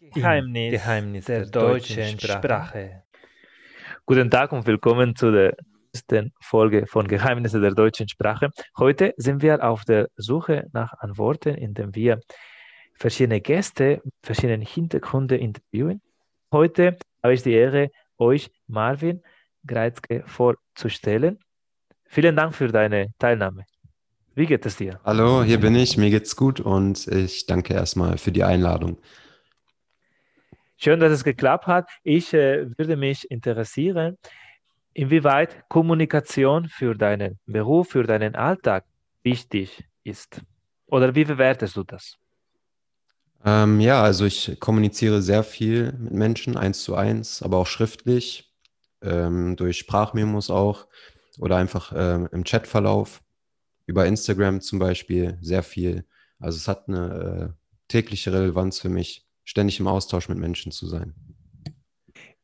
Geheimnis, Geheimnis der, der deutschen Sprache. Sprache. Guten Tag und willkommen zu der ersten Folge von Geheimnisse der deutschen Sprache. Heute sind wir auf der Suche nach Antworten, indem wir verschiedene Gäste, verschiedene Hintergründe interviewen. Heute habe ich die Ehre, euch Marvin Greizke vorzustellen. Vielen Dank für deine Teilnahme. Wie geht es dir? Hallo, hier bin ich. Mir geht's gut und ich danke erstmal für die Einladung. Schön, dass es geklappt hat. Ich äh, würde mich interessieren, inwieweit Kommunikation für deinen Beruf, für deinen Alltag wichtig ist. Oder wie bewertest du das? Ähm, ja, also ich kommuniziere sehr viel mit Menschen, eins zu eins, aber auch schriftlich, ähm, durch Sprachmemos auch oder einfach ähm, im Chatverlauf, über Instagram zum Beispiel, sehr viel. Also es hat eine äh, tägliche Relevanz für mich ständig im Austausch mit Menschen zu sein?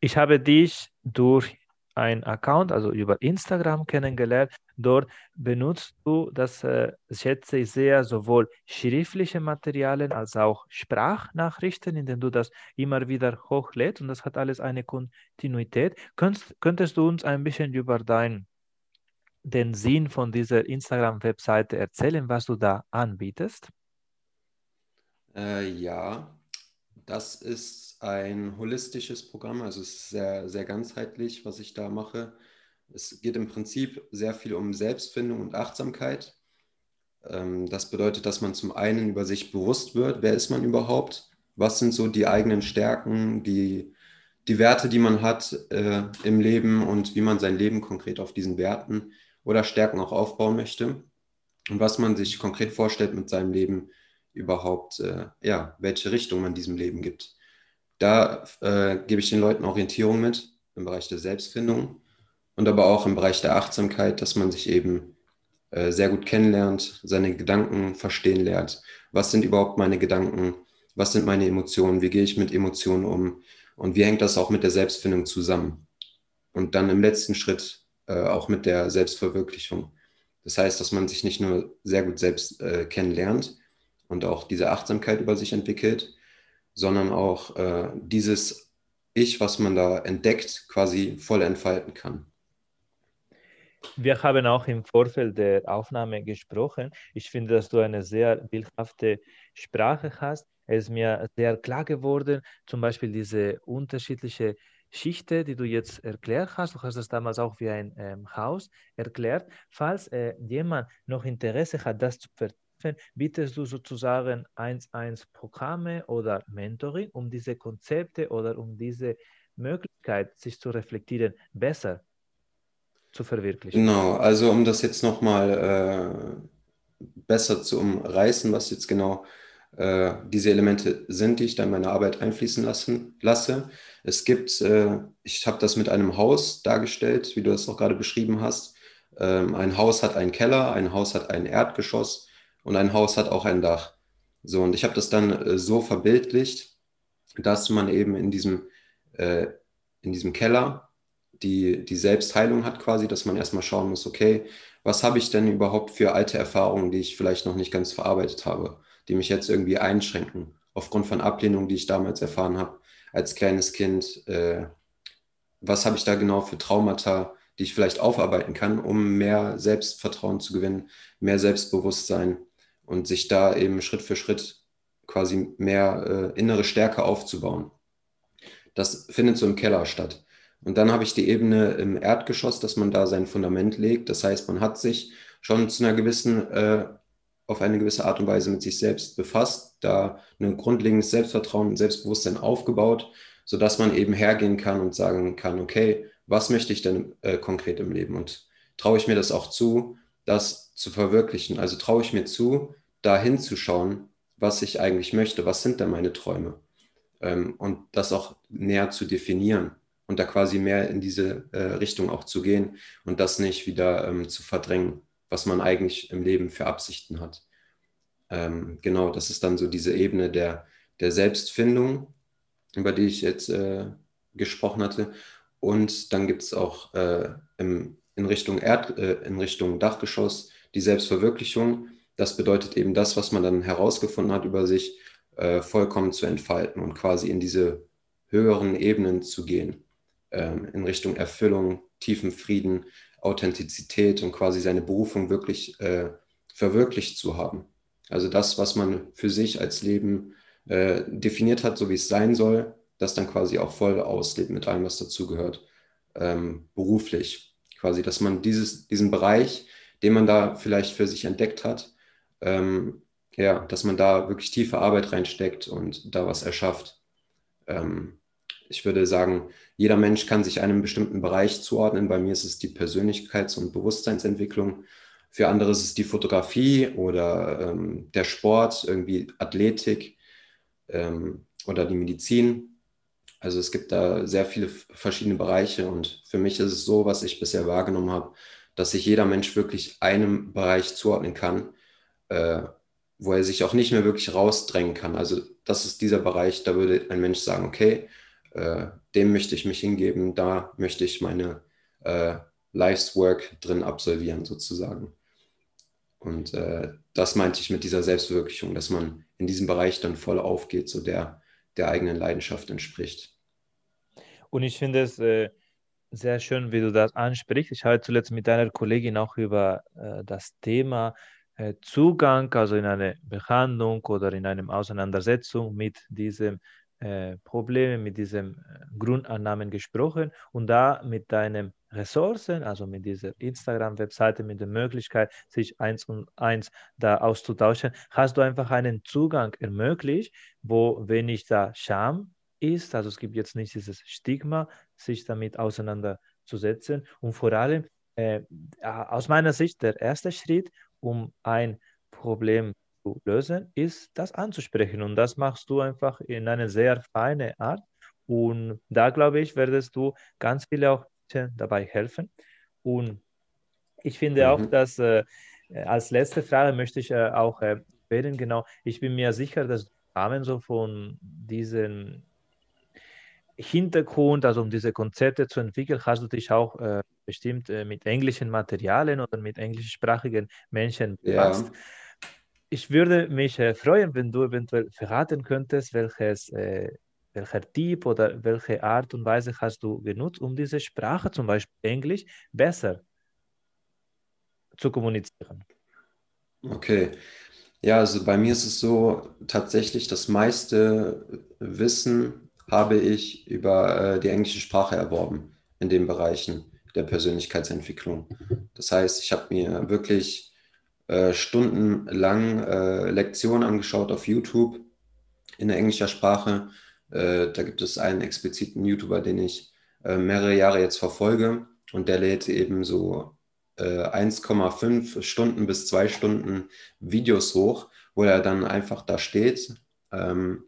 Ich habe dich durch einen Account, also über Instagram kennengelernt. Dort benutzt du, das äh, schätze ich sehr, sowohl schriftliche Materialien als auch Sprachnachrichten, indem du das immer wieder hochlädst und das hat alles eine Kontinuität. Könntest, könntest du uns ein bisschen über dein, den Sinn von dieser Instagram-Webseite erzählen, was du da anbietest? Äh, ja, das ist ein holistisches Programm, also es ist sehr, sehr ganzheitlich, was ich da mache. Es geht im Prinzip sehr viel um Selbstfindung und Achtsamkeit. Ähm, das bedeutet, dass man zum einen über sich bewusst wird, wer ist man überhaupt, was sind so die eigenen Stärken, die, die Werte, die man hat äh, im Leben und wie man sein Leben konkret auf diesen Werten oder Stärken auch aufbauen möchte und was man sich konkret vorstellt mit seinem Leben überhaupt, äh, ja, welche Richtung man diesem Leben gibt. Da äh, gebe ich den Leuten Orientierung mit im Bereich der Selbstfindung und aber auch im Bereich der Achtsamkeit, dass man sich eben äh, sehr gut kennenlernt, seine Gedanken verstehen lernt. Was sind überhaupt meine Gedanken? Was sind meine Emotionen? Wie gehe ich mit Emotionen um? Und wie hängt das auch mit der Selbstfindung zusammen? Und dann im letzten Schritt äh, auch mit der Selbstverwirklichung. Das heißt, dass man sich nicht nur sehr gut selbst äh, kennenlernt, und auch diese Achtsamkeit über sich entwickelt, sondern auch äh, dieses Ich, was man da entdeckt, quasi voll entfalten kann. Wir haben auch im Vorfeld der Aufnahme gesprochen. Ich finde, dass du eine sehr bildhafte Sprache hast. Es ist mir sehr klar geworden, zum Beispiel diese unterschiedliche Schichte, die du jetzt erklärt hast. Du hast das damals auch wie ein ähm, Haus erklärt. Falls äh, jemand noch Interesse hat, das zu vertiefen, bietest du sozusagen 1-1 Programme oder Mentoring, um diese Konzepte oder um diese Möglichkeit, sich zu reflektieren, besser zu verwirklichen? Genau, also um das jetzt nochmal äh, besser zu umreißen, was jetzt genau äh, diese Elemente sind, die ich dann in meine Arbeit einfließen lassen, lasse. Es gibt, äh, ich habe das mit einem Haus dargestellt, wie du das auch gerade beschrieben hast. Ähm, ein Haus hat einen Keller, ein Haus hat ein Erdgeschoss und ein Haus hat auch ein Dach. So, und ich habe das dann äh, so verbildlicht, dass man eben in diesem, äh, in diesem Keller die, die Selbstheilung hat quasi, dass man erstmal schauen muss, okay, was habe ich denn überhaupt für alte Erfahrungen, die ich vielleicht noch nicht ganz verarbeitet habe, die mich jetzt irgendwie einschränken, aufgrund von Ablehnung, die ich damals erfahren habe als kleines Kind. Äh, was habe ich da genau für Traumata, die ich vielleicht aufarbeiten kann, um mehr Selbstvertrauen zu gewinnen, mehr Selbstbewusstsein und sich da eben Schritt für Schritt quasi mehr äh, innere Stärke aufzubauen. Das findet so im Keller statt. Und dann habe ich die Ebene im Erdgeschoss, dass man da sein Fundament legt. Das heißt, man hat sich schon zu einer gewissen, äh, auf eine gewisse Art und Weise mit sich selbst befasst, da ein grundlegendes Selbstvertrauen und Selbstbewusstsein aufgebaut, sodass man eben hergehen kann und sagen kann, okay, was möchte ich denn äh, konkret im Leben? Und traue ich mir das auch zu, das zu verwirklichen. Also traue ich mir zu, da hinzuschauen, was ich eigentlich möchte, was sind denn meine Träume ähm, und das auch näher zu definieren und da quasi mehr in diese äh, Richtung auch zu gehen und das nicht wieder ähm, zu verdrängen, was man eigentlich im Leben für Absichten hat. Ähm, genau, das ist dann so diese Ebene der, der Selbstfindung, über die ich jetzt äh, gesprochen hatte. Und dann gibt es auch äh, im in Richtung, Erd, äh, in Richtung Dachgeschoss die Selbstverwirklichung. Das bedeutet eben das, was man dann herausgefunden hat über sich, äh, vollkommen zu entfalten und quasi in diese höheren Ebenen zu gehen, ähm, in Richtung Erfüllung, tiefen Frieden, Authentizität und quasi seine Berufung wirklich äh, verwirklicht zu haben. Also das, was man für sich als Leben äh, definiert hat, so wie es sein soll, das dann quasi auch voll auslebt mit allem, was dazugehört, ähm, beruflich. Quasi, dass man dieses, diesen Bereich, den man da vielleicht für sich entdeckt hat, ähm, ja, dass man da wirklich tiefe Arbeit reinsteckt und da was erschafft. Ähm, ich würde sagen, jeder Mensch kann sich einem bestimmten Bereich zuordnen. Bei mir ist es die Persönlichkeits- und Bewusstseinsentwicklung. Für andere ist es die Fotografie oder ähm, der Sport, irgendwie Athletik ähm, oder die Medizin. Also es gibt da sehr viele verschiedene Bereiche und für mich ist es so, was ich bisher wahrgenommen habe, dass sich jeder Mensch wirklich einem Bereich zuordnen kann, äh, wo er sich auch nicht mehr wirklich rausdrängen kann. Also das ist dieser Bereich, da würde ein Mensch sagen, okay, äh, dem möchte ich mich hingeben, da möchte ich meine äh, Life's Work drin absolvieren sozusagen. Und äh, das meinte ich mit dieser Selbstverwirklichung, dass man in diesem Bereich dann voll aufgeht, so der, der eigenen Leidenschaft entspricht. Und ich finde es äh, sehr schön, wie du das ansprichst. Ich habe zuletzt mit deiner Kollegin auch über äh, das Thema äh, Zugang, also in eine Behandlung oder in einer Auseinandersetzung mit diesem äh, Problem, mit diesen äh, Grundannahmen gesprochen und da mit deinen Ressourcen, also mit dieser Instagram-Webseite, mit der Möglichkeit, sich eins und eins da auszutauschen, hast du einfach einen Zugang ermöglicht, wo wenig da Scham ist, also es gibt jetzt nicht dieses Stigma, sich damit auseinanderzusetzen und vor allem äh, aus meiner Sicht der erste Schritt, um ein Problem zu lösen, ist das anzusprechen. Und das machst du einfach in einer sehr feinen Art. Und da glaube ich, werdest du ganz viele auch dabei helfen. Und ich finde mhm. auch, dass äh, als letzte Frage möchte ich äh, auch äh, erwähnen, genau, ich bin mir sicher, dass Rahmen so von diesen Hintergrund, also um diese Konzepte zu entwickeln, hast du dich auch äh, bestimmt äh, mit englischen Materialien oder mit englischsprachigen Menschen befasst. Ja. Ich würde mich äh, freuen, wenn du eventuell verraten könntest, welches, äh, welcher Typ oder welche Art und Weise hast du genutzt, um diese Sprache, zum Beispiel Englisch, besser zu kommunizieren. Okay. Ja, also bei mir ist es so, tatsächlich das meiste Wissen habe ich über äh, die englische Sprache erworben in den Bereichen der Persönlichkeitsentwicklung. Das heißt, ich habe mir wirklich äh, stundenlang äh, Lektionen angeschaut auf YouTube in englischer Sprache. Äh, da gibt es einen expliziten YouTuber, den ich äh, mehrere Jahre jetzt verfolge und der lädt eben so 1,5 äh, Stunden bis zwei Stunden Videos hoch, wo er dann einfach da steht, ähm,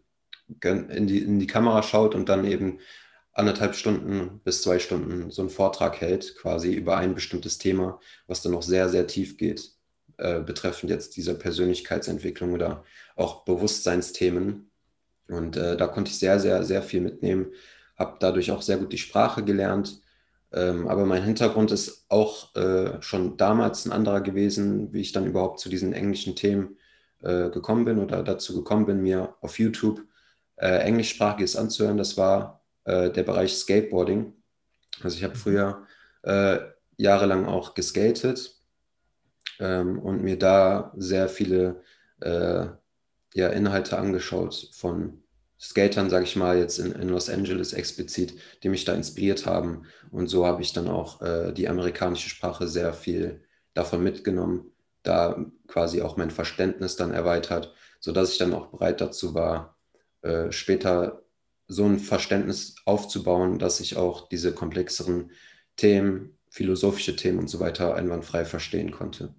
in die, in die Kamera schaut und dann eben anderthalb Stunden bis zwei Stunden so einen Vortrag hält, quasi über ein bestimmtes Thema, was dann noch sehr, sehr tief geht, äh, betreffend jetzt dieser Persönlichkeitsentwicklung oder auch Bewusstseinsthemen. Und äh, da konnte ich sehr, sehr, sehr viel mitnehmen, habe dadurch auch sehr gut die Sprache gelernt. Ähm, aber mein Hintergrund ist auch äh, schon damals ein anderer gewesen, wie ich dann überhaupt zu diesen englischen Themen äh, gekommen bin oder dazu gekommen bin, mir auf YouTube äh, englischsprachiges anzuhören. Das war äh, der Bereich Skateboarding. Also ich habe mhm. früher äh, jahrelang auch geskatet ähm, und mir da sehr viele äh, ja, Inhalte angeschaut von Skatern, sage ich mal, jetzt in, in, Los Angeles explizit, die mich da inspiriert haben. Und so habe ich dann auch äh, die amerikanische Sprache sehr viel davon mitgenommen, da quasi auch mein Verständnis dann erweitert, sodass ich dann auch bereit dazu war, äh, später so ein Verständnis aufzubauen, dass ich auch diese komplexeren Themen, philosophische Themen und so weiter einwandfrei verstehen konnte.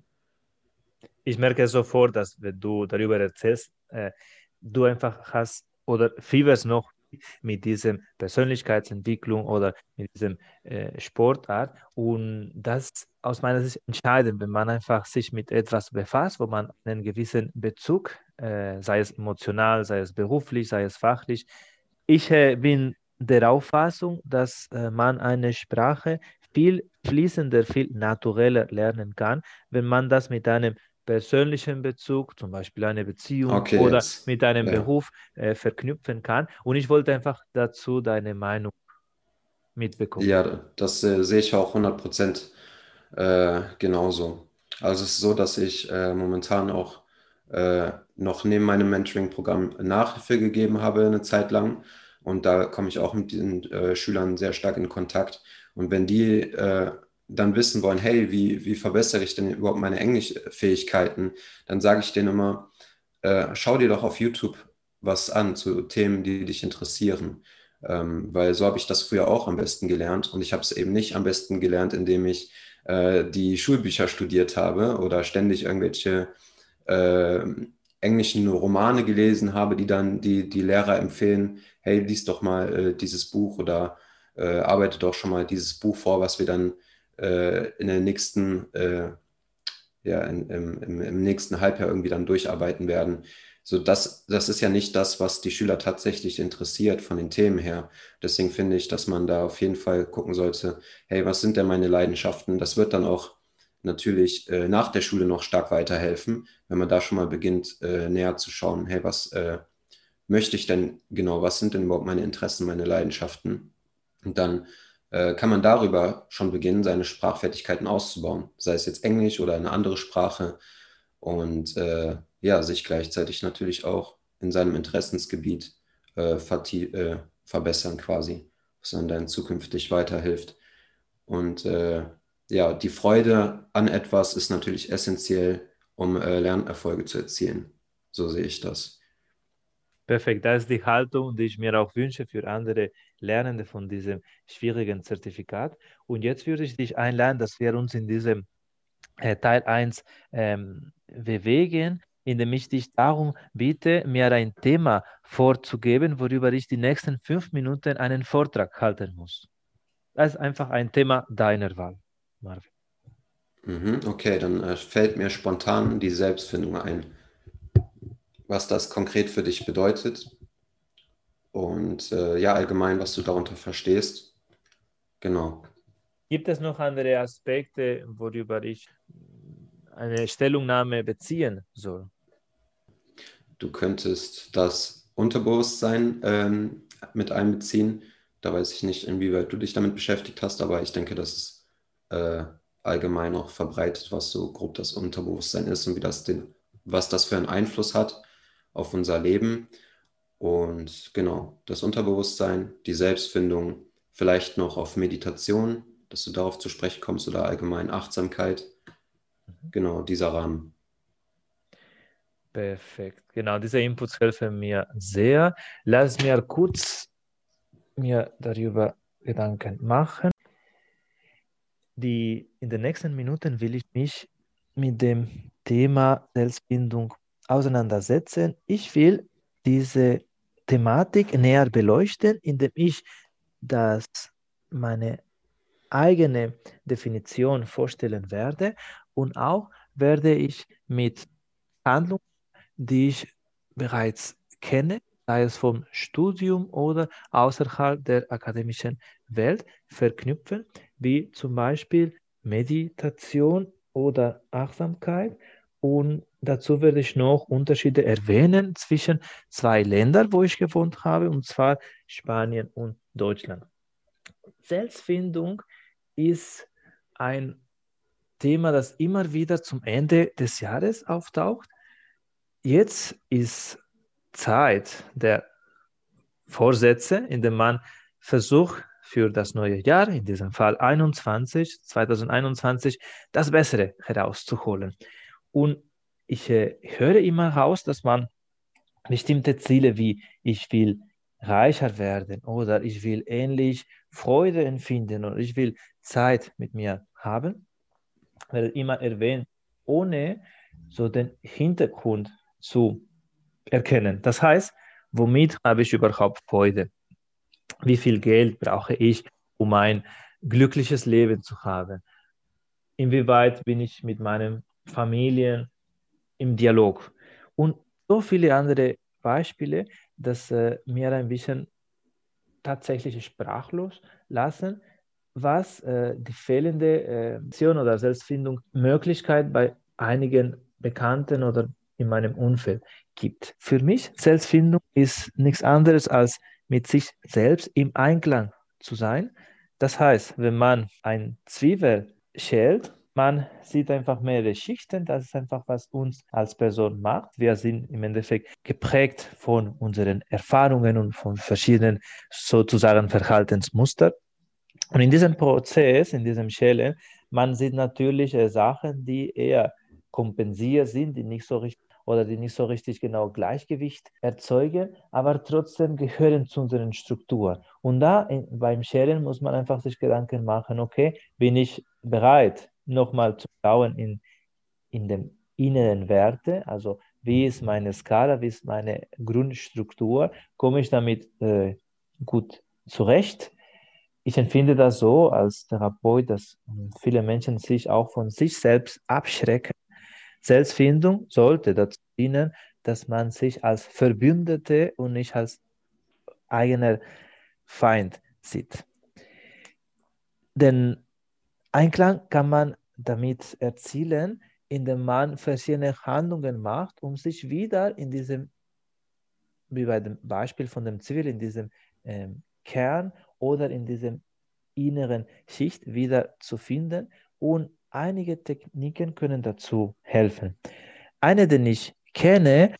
Ich merke sofort, dass wenn du darüber erzählst, äh, du einfach hast oder fieberst noch mit diesem Persönlichkeitsentwicklung oder mit diesem äh, Sportart. Und das aus meiner Sicht entscheidend, wenn man einfach sich mit etwas befasst, wo man einen gewissen Bezug, äh, sei es emotional, sei es beruflich, sei es fachlich. Ich äh, bin der Auffassung, dass äh, man eine Sprache viel fließender, viel natureller lernen kann, wenn man das mit einem persönlichen Bezug, zum Beispiel eine Beziehung okay, oder jetzt. mit einem ja. Beruf verknüpfen kann. Und ich wollte einfach dazu deine Meinung mitbekommen. Ja, das sehe ich auch 100 Prozent genauso. Also es ist so, dass ich momentan auch äh, noch neben meinem Mentoring-Programm Nachhilfe gegeben habe eine Zeit lang. Und da komme ich auch mit den äh, Schülern sehr stark in Kontakt. Und wenn die äh, dann wissen wollen, hey, wie, wie verbessere ich denn überhaupt meine Englischfähigkeiten, dann sage ich denen immer, äh, schau dir doch auf YouTube was an zu Themen, die dich interessieren. Ähm, weil so habe ich das früher auch am besten gelernt. Und ich habe es eben nicht am besten gelernt, indem ich äh, die Schulbücher studiert habe oder ständig irgendwelche äh, englischen Romane gelesen habe, die dann die, die Lehrer empfehlen, hey, lies doch mal äh, dieses Buch oder äh, arbeite doch schon mal dieses Buch vor, was wir dann äh, in der nächsten, äh, ja, in, im, im, im, nächsten Halbjahr irgendwie dann durcharbeiten werden. So, das, das ist ja nicht das, was die Schüler tatsächlich interessiert von den Themen her. Deswegen finde ich, dass man da auf jeden Fall gucken sollte, hey, was sind denn meine Leidenschaften? Das wird dann auch natürlich äh, nach der Schule noch stark weiterhelfen, wenn man da schon mal beginnt, äh, näher zu schauen, hey, was äh, möchte ich denn genau, was sind denn überhaupt meine Interessen, meine Leidenschaften? Und dann äh, kann man darüber schon beginnen, seine Sprachfertigkeiten auszubauen, sei es jetzt Englisch oder eine andere Sprache und äh, ja, sich gleichzeitig natürlich auch in seinem Interessensgebiet äh, verbessern quasi, was dann dann zukünftig weiterhilft. Und ja, die Freude an etwas ist natürlich essentiell, um äh, Lernerfolge zu erzielen. So sehe ich das. Perfekt, das ist die Haltung, die ich mir auch wünsche für andere Lernende von diesem schwierigen Zertifikat. Und jetzt würde ich dich einladen, dass wir uns in diesem äh, Teil 1 ähm, bewegen, indem ich dich darum bitte, mir ein Thema vorzugeben, worüber ich die nächsten fünf Minuten einen Vortrag halten muss. Das ist einfach ein Thema deiner Wahl. Marvin. Mhm, okay, dann äh, fällt mir spontan die Selbstfindung ein. Was das konkret für dich bedeutet und äh, ja, allgemein, was du darunter verstehst. Genau. Gibt es noch andere Aspekte, worüber ich eine Stellungnahme beziehen soll? Du könntest das Unterbewusstsein ähm, mit einbeziehen. Da weiß ich nicht, inwieweit du dich damit beschäftigt hast, aber ich denke, das ist äh, allgemein auch verbreitet, was so grob das Unterbewusstsein ist und wie das den, was das für einen Einfluss hat auf unser Leben. Und genau, das Unterbewusstsein, die Selbstfindung, vielleicht noch auf Meditation, dass du darauf zu sprechen kommst oder allgemein Achtsamkeit. Mhm. Genau, dieser Rahmen. Perfekt. Genau, diese Inputs helfen mir sehr. Lass mir kurz mir darüber Gedanken machen die, in den nächsten Minuten will ich mich mit dem Thema Selbstbindung auseinandersetzen. Ich will diese Thematik näher beleuchten, indem ich das meine eigene Definition vorstellen werde und auch werde ich mit Handlungen, die ich bereits kenne, sei es vom Studium oder außerhalb der akademischen Welt, verknüpfen, wie zum Beispiel Meditation oder Achtsamkeit. Und dazu werde ich noch Unterschiede erwähnen zwischen zwei Ländern, wo ich gewohnt habe, und zwar Spanien und Deutschland. Selbstfindung ist ein Thema, das immer wieder zum Ende des Jahres auftaucht. Jetzt ist Zeit der Vorsätze, in dem man versucht, für das neue Jahr, in diesem Fall 21, 2021, das Bessere herauszuholen. Und ich äh, höre immer raus, dass man bestimmte Ziele wie ich will reicher werden oder ich will ähnlich Freude empfinden oder ich will Zeit mit mir haben, wird immer erwähnt, ohne so den Hintergrund zu erkennen. Das heißt, womit habe ich überhaupt Freude? Wie viel Geld brauche ich, um ein glückliches Leben zu haben? Inwieweit bin ich mit meinen Familien im Dialog? Und so viele andere Beispiele, dass äh, mir ein bisschen tatsächlich sprachlos lassen, was äh, die fehlende äh, oder Selbstfindung Möglichkeit bei einigen Bekannten oder in meinem Umfeld gibt. Für mich Selbstfindung ist nichts anderes als mit sich selbst im Einklang zu sein. Das heißt, wenn man ein Zwiebel schält, man sieht einfach mehrere Schichten. Das ist einfach, was uns als Person macht. Wir sind im Endeffekt geprägt von unseren Erfahrungen und von verschiedenen sozusagen Verhaltensmustern. Und in diesem Prozess, in diesem Schälen, man sieht natürlich äh, Sachen, die eher kompensiert sind, die nicht so richtig oder die nicht so richtig genau Gleichgewicht erzeugen, aber trotzdem gehören zu unseren Strukturen. Und da in, beim Scheren muss man einfach sich Gedanken machen, okay, bin ich bereit, nochmal zu schauen in, in den inneren Werte, also wie ist meine Skala, wie ist meine Grundstruktur, komme ich damit äh, gut zurecht. Ich empfinde das so als Therapeut, dass viele Menschen sich auch von sich selbst abschrecken Selbstfindung sollte dazu dienen, dass man sich als Verbündete und nicht als eigener Feind sieht. Den Einklang kann man damit erzielen, indem man verschiedene Handlungen macht, um sich wieder in diesem, wie bei dem Beispiel von dem Zivil, in diesem ähm, Kern oder in diesem inneren Schicht wieder zu finden und einige Techniken können dazu helfen. Eine, die ich kenne,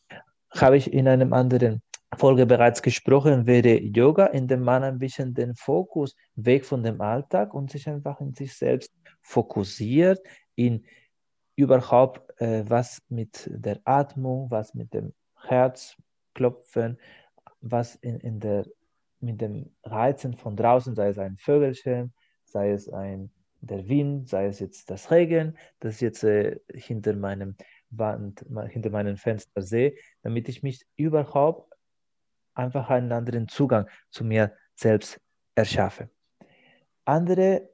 habe ich in einem anderen Folge bereits gesprochen, wäre Yoga, in dem man ein bisschen den Fokus weg von dem Alltag und sich einfach in sich selbst fokussiert, in überhaupt äh, was mit der Atmung, was mit dem Herzklopfen, was in, in der, mit dem Reizen von draußen, sei es ein Vögelchen, sei es ein der Wind, sei es jetzt das Regen, das ich jetzt äh, hinter meinem Wand, hinter meinem Fenster sehe, damit ich mich überhaupt einfach einen anderen Zugang zu mir selbst erschaffe. Andere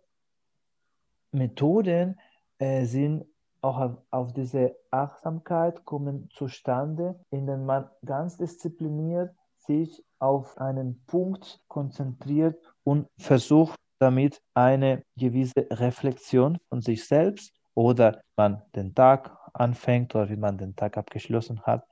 Methoden äh, sind auch auf, auf, diese Achtsamkeit kommen zustande, indem man ganz diszipliniert sich auf einen Punkt konzentriert und versucht damit eine gewisse Reflexion von sich selbst oder man den Tag anfängt oder wie man den Tag abgeschlossen hat,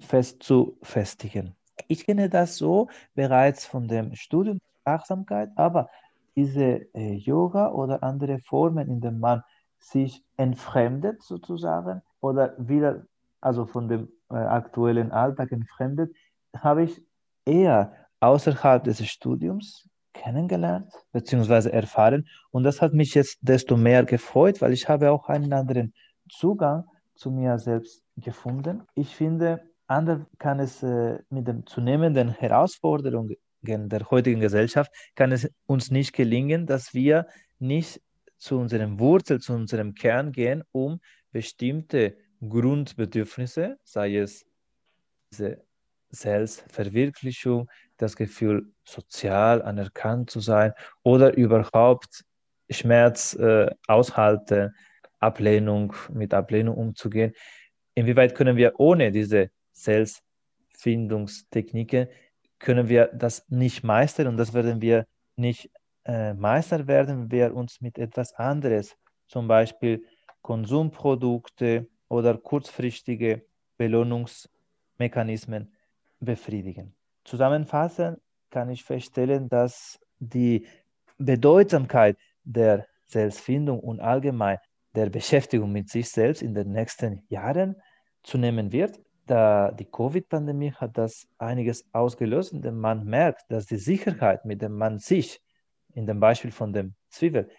fest zu festigen. Ich kenne das so bereits von dem Studium der Achtsamkeit, aber diese äh, Yoga oder andere Formen, in denen man sich entfremdet sozusagen oder wieder, also von dem äh, aktuellen Alltag entfremdet, habe ich eher außerhalb des Studiums kennengelernt bzw. erfahren. Und das hat mich jetzt desto mehr gefreut, weil ich habe auch einen anderen Zugang zu mir selbst gefunden. Ich finde, anders kann es äh, mit den zunehmenden Herausforderungen der heutigen Gesellschaft, kann es uns nicht gelingen, dass wir nicht zu unserem Wurzel, zu unserem Kern gehen, um bestimmte Grundbedürfnisse, sei es diese Selbstverwirklichung, das Gefühl, sozial anerkannt zu sein oder überhaupt Schmerz äh, aushalten, Ablehnung, mit Ablehnung umzugehen. Inwieweit können wir ohne diese Selbstfindungstechniken, können wir das nicht meistern und das werden wir nicht äh, meistern werden, wenn wir uns mit etwas anderes, zum Beispiel Konsumprodukte oder kurzfristige Belohnungsmechanismen befriedigen. Zusammenfassend kann ich feststellen, dass die Bedeutsamkeit der Selbstfindung und allgemein der Beschäftigung mit sich selbst in den nächsten Jahren zunehmen wird. Da die Covid-Pandemie hat das einiges ausgelöst, indem man merkt, dass die Sicherheit, mit der man sich, in dem Beispiel von dem Zwiebel,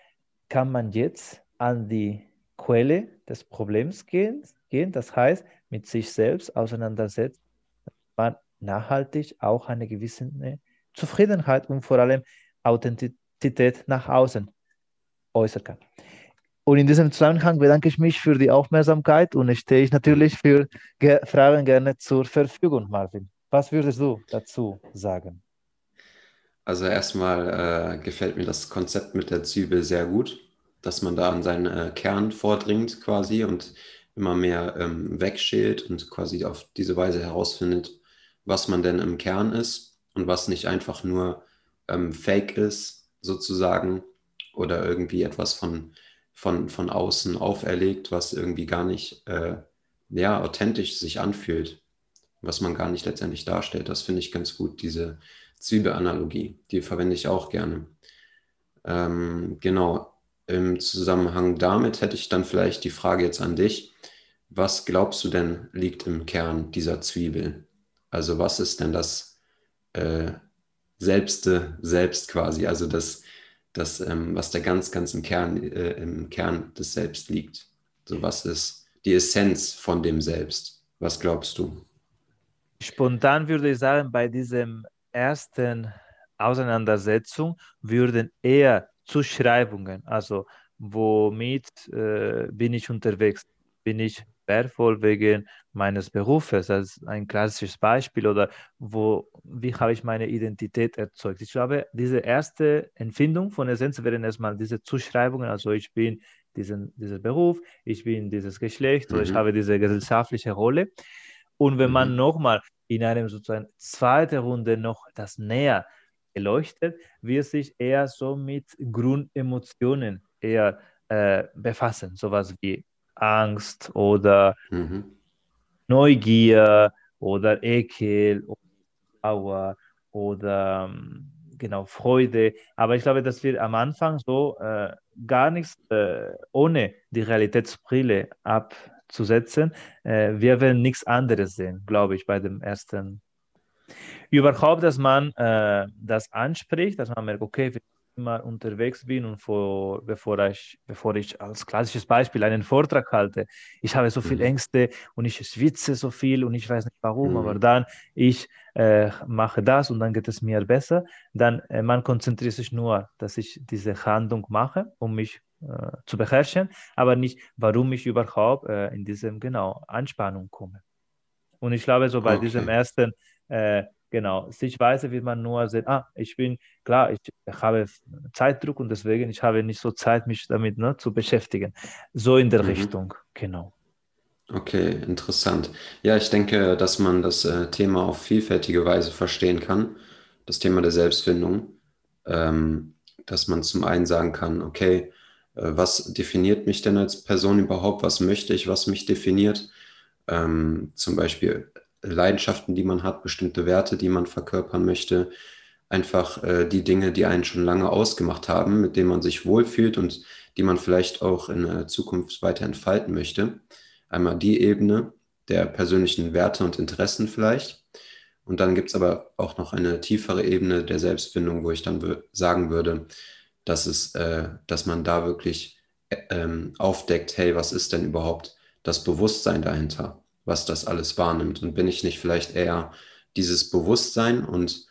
kann man jetzt an die Quelle des Problems gehen, gehen das heißt, mit sich selbst auseinandersetzt, man nachhaltig auch eine gewisse ne, Zufriedenheit und vor allem Authentizität nach außen äußern kann. Und in diesem Zusammenhang bedanke ich mich für die Aufmerksamkeit und stehe ich natürlich für Ge Fragen gerne zur Verfügung, Marvin. Was würdest du dazu sagen? Also erstmal äh, gefällt mir das Konzept mit der Zwiebel sehr gut, dass man da an seinen äh, Kern vordringt quasi und immer mehr ähm, wegschält und quasi auf diese Weise herausfindet, was man denn im Kern ist und was nicht einfach nur ähm, Fake ist, sozusagen, oder irgendwie etwas von, von, von außen auferlegt, was irgendwie gar nicht äh, ja, authentisch sich anfühlt, was man gar nicht letztendlich darstellt. Das finde ich ganz gut, diese Zwiebelanalogie, die verwende ich auch gerne. Ähm, genau, im Zusammenhang damit hätte ich dann vielleicht die Frage jetzt an dich. Was glaubst du denn liegt im Kern dieser Zwiebel? Also was ist denn das äh, Selbste selbst quasi, also das, das ähm, was da ganz, ganz im Kern, äh, im Kern des Selbst liegt? So was ist die Essenz von dem Selbst? Was glaubst du? Spontan würde ich sagen, bei diesem ersten Auseinandersetzung würden eher Zuschreibungen, also womit äh, bin ich unterwegs? Bin ich wertvoll wegen meines Berufes? Das ist ein klassisches Beispiel. Oder wo, wie habe ich meine Identität erzeugt? Ich glaube, diese erste Empfindung von Essenz wären erstmal diese Zuschreibungen. Also ich bin diesen, dieser Beruf, ich bin dieses Geschlecht mhm. oder ich mhm. habe diese gesellschaftliche Rolle. Und wenn mhm. man nochmal in einem sozusagen zweiten Runde noch das näher beleuchtet, wird sich eher so mit Grundemotionen eher äh, befassen, sowas wie Angst oder mhm. Neugier oder Ekel oder Trauer oder ähm, genau Freude. Aber ich glaube, dass wir am Anfang so äh, gar nichts äh, ohne die Realitätsbrille abzusetzen, äh, wir werden nichts anderes sehen, glaube ich, bei dem ersten. Überhaupt, dass man äh, das anspricht, dass man merkt, okay, immer unterwegs bin und vor, bevor, ich, bevor ich als klassisches Beispiel einen Vortrag halte, ich habe so viele mhm. Ängste und ich schwitze so viel und ich weiß nicht warum, mhm. aber dann ich äh, mache das und dann geht es mir besser, dann äh, man konzentriert sich nur, dass ich diese Handlung mache, um mich äh, zu beherrschen, aber nicht, warum ich überhaupt äh, in diesem genau Anspannung komme. Und ich glaube, so bei okay. diesem ersten äh, Genau, Sichtweise wird man nur sehen, ah, ich bin, klar, ich, habe Zeitdruck und deswegen, ich habe nicht so Zeit, mich damit ne, zu beschäftigen. So in der mhm. Richtung, genau. Okay, interessant. Ja, ich denke, dass man das äh, Thema auf vielfältige Weise verstehen kann, das Thema der Selbstfindung, ähm, dass man zum einen sagen kann, okay, äh, was definiert mich denn als Person überhaupt, was möchte ich, was mich definiert? Ähm, zum Beispiel Leidenschaften, die man hat, bestimmte Werte, die man verkörpern möchte, einfach äh, die Dinge, die einen schon lange ausgemacht haben, mit denen man sich wohlfühlt und die man vielleicht auch in der Zukunft weiter entfalten möchte. Einmal die Ebene der persönlichen Werte und Interessen vielleicht. Und dann gibt es aber auch noch eine tiefere Ebene der Selbstfindung, wo ich dann sagen würde, dass, es, äh, dass man da wirklich äh, ähm, aufdeckt, hey, was ist denn überhaupt das Bewusstsein dahinter? Was das alles wahrnimmt. Und bin ich nicht vielleicht eher dieses Bewusstsein und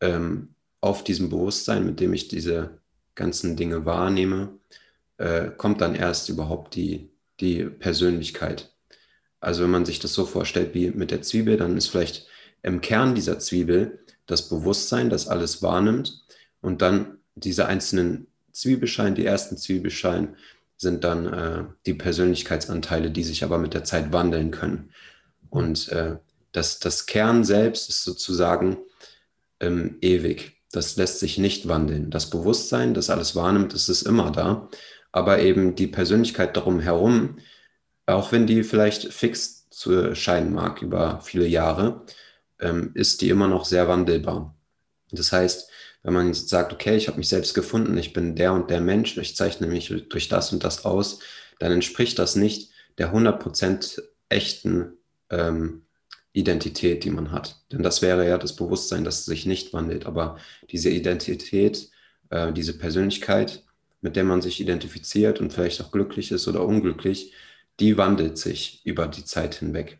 ähm, auf diesem Bewusstsein, mit dem ich diese ganzen Dinge wahrnehme, äh, kommt dann erst überhaupt die, die Persönlichkeit. Also wenn man sich das so vorstellt wie mit der Zwiebel, dann ist vielleicht im Kern dieser Zwiebel das Bewusstsein, das alles wahrnimmt und dann diese einzelnen Zwiebelschalen, die ersten Zwiebelschalen, sind dann äh, die Persönlichkeitsanteile, die sich aber mit der Zeit wandeln können. Und äh, das, das Kern selbst ist sozusagen ähm, ewig. Das lässt sich nicht wandeln. Das Bewusstsein, das alles wahrnimmt, das ist immer da. Aber eben die Persönlichkeit darum herum, auch wenn die vielleicht fix zu scheinen mag über viele Jahre, ähm, ist die immer noch sehr wandelbar. Das heißt, wenn man sagt, okay, ich habe mich selbst gefunden, ich bin der und der Mensch, ich zeichne mich durch das und das aus, dann entspricht das nicht der 100% echten ähm, Identität, die man hat. Denn das wäre ja das Bewusstsein, das sich nicht wandelt. Aber diese Identität, äh, diese Persönlichkeit, mit der man sich identifiziert und vielleicht auch glücklich ist oder unglücklich, die wandelt sich über die Zeit hinweg.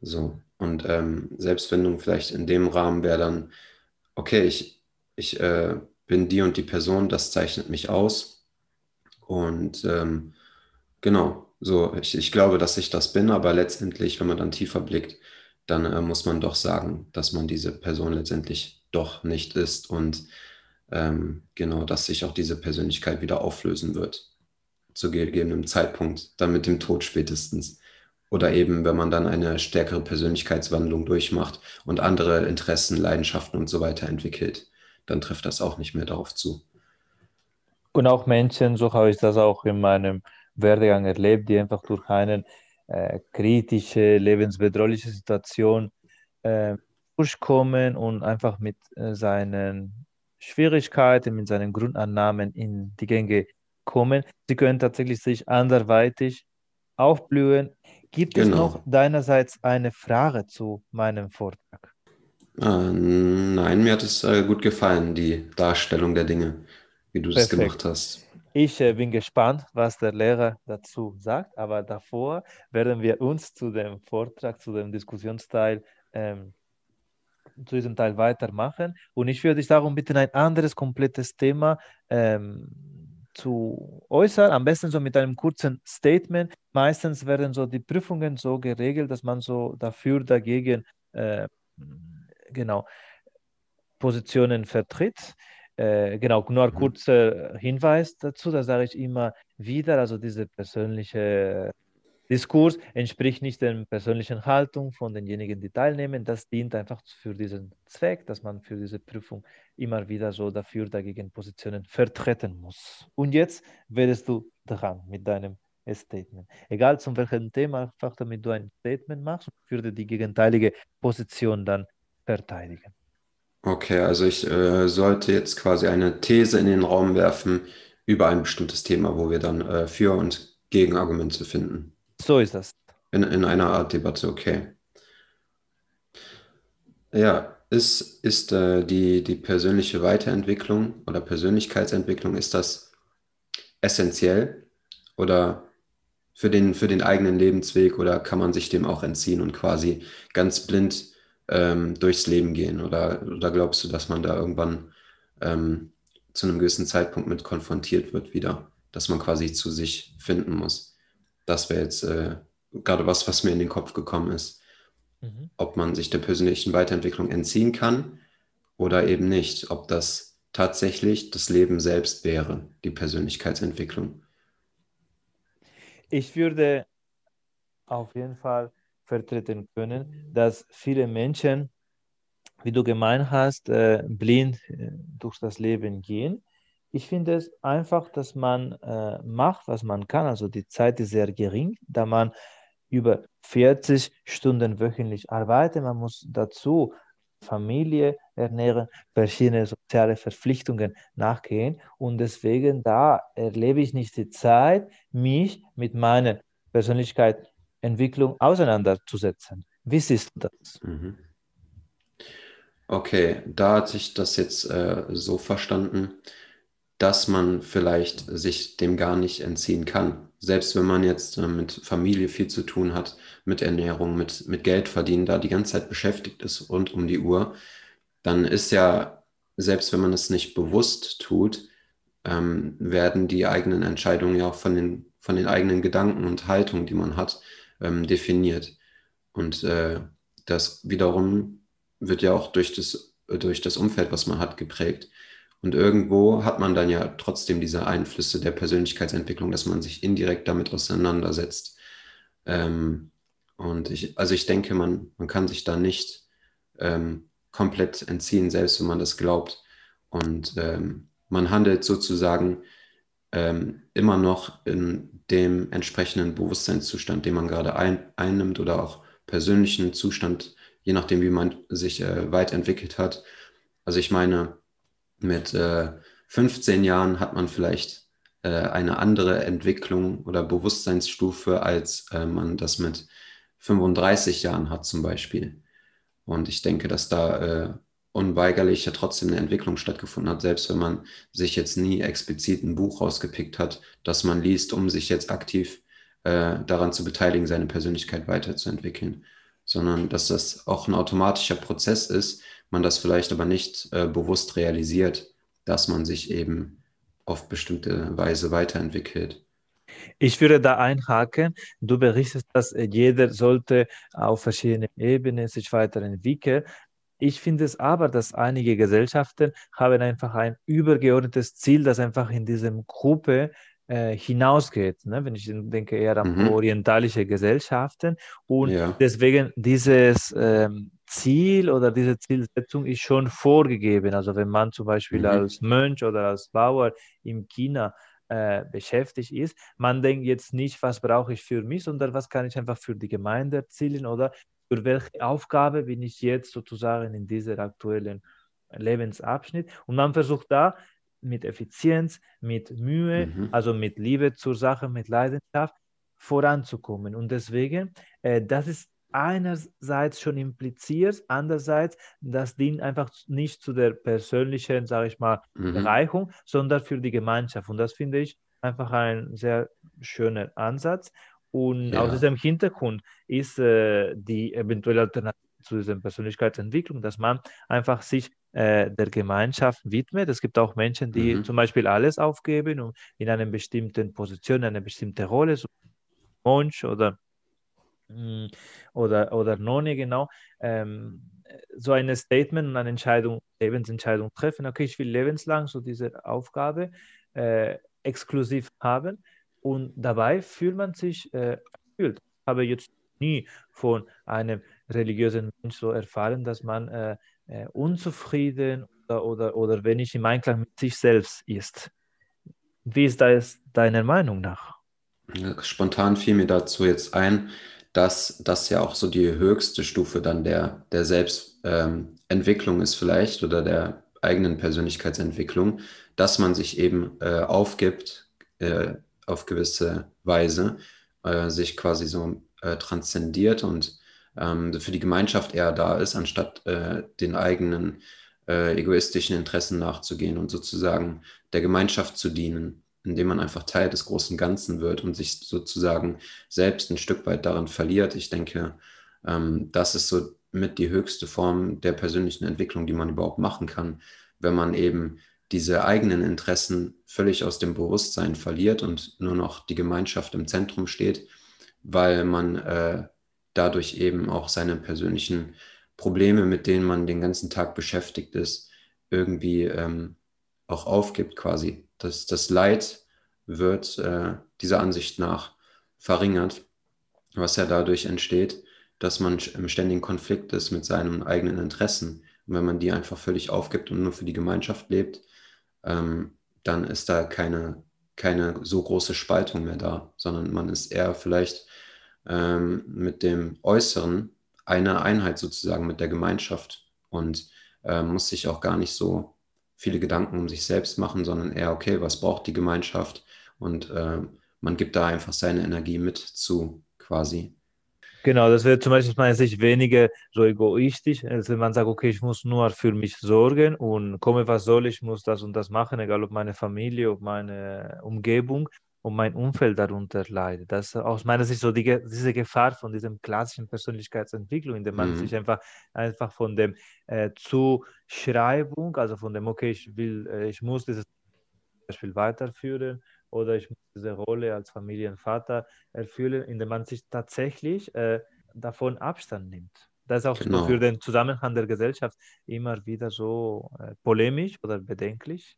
So. Und ähm, Selbstfindung vielleicht in dem Rahmen wäre dann, okay, ich, ich äh, bin die und die Person, das zeichnet mich aus. Und ähm, genau, so, ich, ich glaube, dass ich das bin, aber letztendlich, wenn man dann tiefer blickt, dann äh, muss man doch sagen, dass man diese Person letztendlich doch nicht ist und ähm, genau, dass sich auch diese Persönlichkeit wieder auflösen wird zu gegebenem Zeitpunkt, dann mit dem Tod spätestens. Oder eben, wenn man dann eine stärkere Persönlichkeitswandlung durchmacht und andere Interessen, Leidenschaften und so weiter entwickelt dann trifft das auch nicht mehr darauf zu. Und auch Menschen, so habe ich das auch in meinem Werdegang erlebt, die einfach durch eine äh, kritische, lebensbedrohliche Situation äh, durchkommen und einfach mit äh, seinen Schwierigkeiten, mit seinen Grundannahmen in die Gänge kommen. Sie können tatsächlich sich anderweitig aufblühen. Gibt genau. es noch deinerseits eine Frage zu meinem Vortrag? Äh, nein, mir hat es äh, gut gefallen, die Darstellung der Dinge, wie du Perfekt. das gemacht hast. Ich äh, bin gespannt, was der Lehrer dazu sagt, aber davor werden wir uns zu dem Vortrag, zu dem Diskussionsteil, ähm, zu diesem Teil weitermachen. Und ich würde dich darum bitten, ein anderes komplettes Thema ähm, zu äußern, am besten so mit einem kurzen Statement. Meistens werden so die Prüfungen so geregelt, dass man so dafür, dagegen, äh, genau, Positionen vertritt. Äh, genau, nur ein kurzer Hinweis dazu, da sage ich immer wieder, also diese persönliche Diskurs entspricht nicht der persönlichen Haltung von denjenigen, die teilnehmen. Das dient einfach für diesen Zweck, dass man für diese Prüfung immer wieder so dafür, dagegen Positionen vertreten muss. Und jetzt werdest du dran mit deinem Statement. Egal zu welchem Thema, einfach damit du ein Statement machst würde die gegenteilige Position dann verteidigen. Okay, also ich äh, sollte jetzt quasi eine These in den Raum werfen über ein bestimmtes Thema, wo wir dann äh, Für- und Gegenargumente finden. So ist das. In, in einer Art Debatte, okay. Ja, ist, ist äh, die, die persönliche Weiterentwicklung oder Persönlichkeitsentwicklung, ist das essentiell oder für den, für den eigenen Lebensweg oder kann man sich dem auch entziehen und quasi ganz blind ähm, durchs Leben gehen? Oder, oder glaubst du, dass man da irgendwann ähm, zu einem gewissen Zeitpunkt mit konfrontiert wird wieder, dass man quasi zu sich finden muss? Das wäre jetzt äh, gerade was, was mir in den Kopf gekommen ist. Mhm. Ob man sich der persönlichen Weiterentwicklung entziehen kann oder eben nicht. Ob das tatsächlich das Leben selbst wäre, die Persönlichkeitsentwicklung. Ich würde auf jeden Fall vertreten können, dass viele Menschen, wie du gemeint hast, äh, blind äh, durch das Leben gehen. Ich finde es einfach, dass man äh, macht, was man kann. Also die Zeit ist sehr gering, da man über 40 Stunden wöchentlich arbeitet. Man muss dazu Familie ernähren, verschiedene soziale Verpflichtungen nachgehen. Und deswegen da erlebe ich nicht die Zeit, mich mit meiner Persönlichkeit Entwicklung auseinanderzusetzen. Wie siehst du das? Mhm. Okay, da hatte ich das jetzt äh, so verstanden, dass man vielleicht sich dem gar nicht entziehen kann. Selbst wenn man jetzt äh, mit Familie viel zu tun hat, mit Ernährung, mit, mit Geld verdienen, da die ganze Zeit beschäftigt ist rund um die Uhr, dann ist ja, selbst wenn man es nicht bewusst tut, ähm, werden die eigenen Entscheidungen ja auch von den, von den eigenen Gedanken und Haltungen, die man hat, ähm, definiert. Und äh, das wiederum wird ja auch durch das, durch das Umfeld, was man hat, geprägt. Und irgendwo hat man dann ja trotzdem diese Einflüsse der Persönlichkeitsentwicklung, dass man sich indirekt damit auseinandersetzt. Ähm, und ich, also ich denke, man, man kann sich da nicht ähm, komplett entziehen, selbst wenn man das glaubt. Und ähm, man handelt sozusagen ähm, immer noch in dem entsprechenden Bewusstseinszustand, den man gerade ein, einnimmt oder auch persönlichen Zustand, je nachdem, wie man sich äh, weit entwickelt hat. Also ich meine, mit äh, 15 Jahren hat man vielleicht äh, eine andere Entwicklung oder Bewusstseinsstufe, als äh, man das mit 35 Jahren hat zum Beispiel. Und ich denke, dass da äh, unweigerlich ja trotzdem eine Entwicklung stattgefunden hat, selbst wenn man sich jetzt nie explizit ein Buch rausgepickt hat, das man liest, um sich jetzt aktiv äh, daran zu beteiligen, seine Persönlichkeit weiterzuentwickeln, sondern dass das auch ein automatischer Prozess ist, man das vielleicht aber nicht äh, bewusst realisiert, dass man sich eben auf bestimmte Weise weiterentwickelt. Ich würde da einhaken. Du berichtest, dass jeder sollte auf verschiedenen Ebenen sich weiterentwickeln. Ich finde es aber, dass einige Gesellschaften haben einfach ein übergeordnetes Ziel, das einfach in diesem Gruppe äh, hinausgeht. Ne? Wenn ich denke eher an mhm. orientalische Gesellschaften und ja. deswegen dieses ähm, Ziel oder diese Zielsetzung ist schon vorgegeben. Also wenn man zum Beispiel mhm. als Mönch oder als Bauer in China äh, beschäftigt ist, man denkt jetzt nicht, was brauche ich für mich, sondern was kann ich einfach für die Gemeinde erzielen oder für welche Aufgabe bin ich jetzt sozusagen in dieser aktuellen Lebensabschnitt. Und man versucht da mit Effizienz, mit Mühe, mhm. also mit Liebe zur Sache, mit Leidenschaft voranzukommen. Und deswegen, äh, das ist einerseits schon impliziert, andererseits, das dient einfach nicht zu der persönlichen, sage ich mal, mhm. Bereicherung, sondern für die Gemeinschaft. Und das finde ich einfach ein sehr schöner Ansatz. Und ja. aus diesem Hintergrund ist äh, die eventuelle Alternative zu dieser Persönlichkeitsentwicklung, dass man einfach sich äh, der Gemeinschaft widmet. Es gibt auch Menschen, die mhm. zum Beispiel alles aufgeben, um in einer bestimmten Position, eine bestimmte Rolle, so Monch oder, mm, oder, oder Nonne, genau, ähm, so ein Statement und eine Entscheidung, Lebensentscheidung treffen. Okay, ich will lebenslang so diese Aufgabe äh, exklusiv haben und dabei fühlt man sich äh, erfüllt. Ich habe jetzt nie von einem religiösen Mensch so erfahren, dass man äh, äh, unzufrieden oder, oder, oder wenn ich im Einklang mit sich selbst ist. Wie ist das deiner Meinung nach? Spontan fiel mir dazu jetzt ein, dass das ja auch so die höchste Stufe dann der, der Selbstentwicklung ähm, ist vielleicht oder der eigenen Persönlichkeitsentwicklung, dass man sich eben äh, aufgibt äh, auf gewisse Weise, äh, sich quasi so äh, transzendiert und ähm, für die Gemeinschaft eher da ist, anstatt äh, den eigenen äh, egoistischen Interessen nachzugehen und sozusagen der Gemeinschaft zu dienen, indem man einfach Teil des großen Ganzen wird und sich sozusagen selbst ein Stück weit darin verliert. Ich denke, ähm, das ist so mit die höchste Form der persönlichen Entwicklung, die man überhaupt machen kann, wenn man eben diese eigenen Interessen völlig aus dem Bewusstsein verliert und nur noch die Gemeinschaft im Zentrum steht, weil man äh, dadurch eben auch seine persönlichen Probleme, mit denen man den ganzen Tag beschäftigt ist, irgendwie ähm, auch aufgibt quasi. Das, das Leid wird äh, dieser Ansicht nach verringert, was ja dadurch entsteht, dass man im ständigen Konflikt ist mit seinen eigenen Interessen. Und wenn man die einfach völlig aufgibt und nur für die Gemeinschaft lebt, ähm, dann ist da keine, keine so große Spaltung mehr da, sondern man ist eher vielleicht ähm, mit dem Äußeren eine Einheit sozusagen mit der Gemeinschaft und äh, muss sich auch gar nicht so viele Gedanken um sich selbst machen, sondern eher, okay, was braucht die Gemeinschaft? Und äh, man gibt da einfach seine Energie mit zu, quasi. Genau, das wäre zum Beispiel aus meiner Sicht weniger so egoistisch, als wenn man sagt, okay, ich muss nur für mich sorgen und komme, was soll, ich muss das und das machen, egal ob meine Familie, ob meine Umgebung und mein Umfeld darunter leidet. Das ist aus meiner Sicht so die, diese Gefahr von diesem klassischen Persönlichkeitsentwicklung, in dem man mhm. sich einfach, einfach von dem äh, Zuschreibung, also von dem, okay, ich will, äh, ich muss dieses Beispiel weiterführen oder ich muss diese Rolle als Familienvater erfüllen, indem man sich tatsächlich äh, davon Abstand nimmt. Das ist auch genau. für den Zusammenhang der Gesellschaft immer wieder so äh, polemisch oder bedenklich.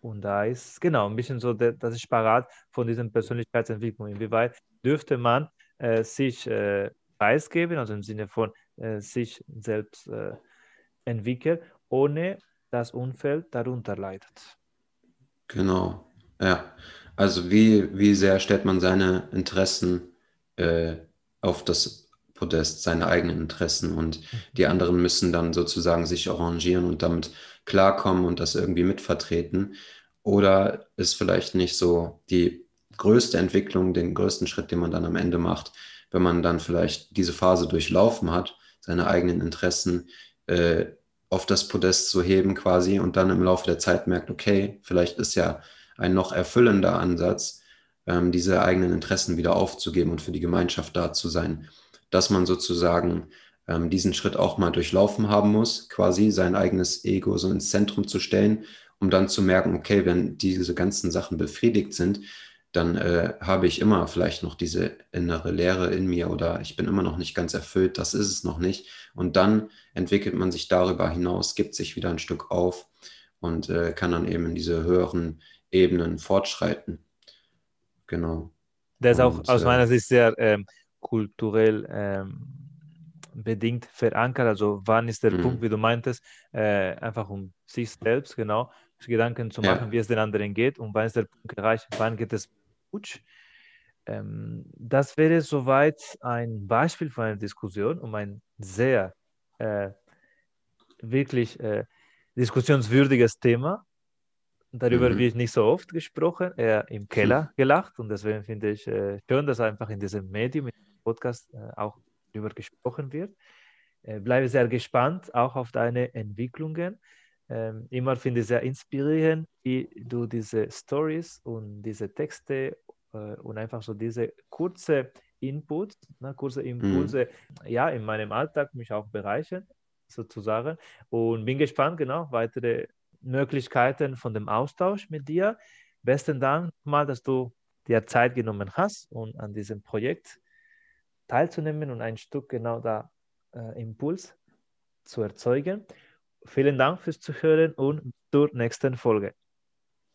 Und da ist genau ein bisschen so der, das Sparat von dieser Persönlichkeitsentwicklung. Inwieweit dürfte man äh, sich äh, preisgeben, also im Sinne von äh, sich selbst äh, entwickeln, ohne das Umfeld darunter leidet. Genau, ja. Also wie, wie sehr stellt man seine Interessen äh, auf das Podest, seine eigenen Interessen und die mhm. anderen müssen dann sozusagen sich arrangieren und damit klarkommen und das irgendwie mitvertreten? Oder ist vielleicht nicht so die größte Entwicklung, den größten Schritt, den man dann am Ende macht, wenn man dann vielleicht diese Phase durchlaufen hat, seine eigenen Interessen äh, auf das Podest zu heben quasi und dann im Laufe der Zeit merkt, okay, vielleicht ist ja ein noch erfüllender Ansatz, ähm, diese eigenen Interessen wieder aufzugeben und für die Gemeinschaft da zu sein, dass man sozusagen ähm, diesen Schritt auch mal durchlaufen haben muss, quasi sein eigenes Ego so ins Zentrum zu stellen, um dann zu merken, okay, wenn diese ganzen Sachen befriedigt sind, dann äh, habe ich immer vielleicht noch diese innere Leere in mir oder ich bin immer noch nicht ganz erfüllt, das ist es noch nicht. Und dann entwickelt man sich darüber hinaus, gibt sich wieder ein Stück auf und äh, kann dann eben in diese höheren Ebenen fortschreiten. Genau. Der ist auch aus äh, meiner Sicht sehr ähm, kulturell ähm, bedingt verankert. Also wann ist der mhm. Punkt, wie du meintest, äh, einfach um sich selbst genau Gedanken zu machen, ja. wie es den anderen geht und wann ist der Punkt erreicht, wann geht es gut. Ähm, das wäre soweit ein Beispiel von einer Diskussion um ein sehr äh, wirklich äh, diskussionswürdiges Thema. Darüber mhm. wird nicht so oft gesprochen, eher im Keller hm. gelacht und deswegen finde ich äh, schön, dass einfach in diesem Medium, in diesem Podcast äh, auch darüber gesprochen wird. Äh, bleibe sehr gespannt auch auf deine Entwicklungen. Ähm, immer finde ich sehr inspirierend, wie du diese Stories und diese Texte äh, und einfach so diese kurze Input, ne, kurze Impulse, mhm. ja, in meinem Alltag mich auch bereichern, sozusagen. Und bin gespannt, genau, weitere Möglichkeiten von dem Austausch mit dir. Besten Dank mal, dass du dir Zeit genommen hast und an diesem Projekt teilzunehmen und ein Stück genau da äh, Impuls zu erzeugen. Vielen Dank fürs Zuhören und zur nächsten Folge.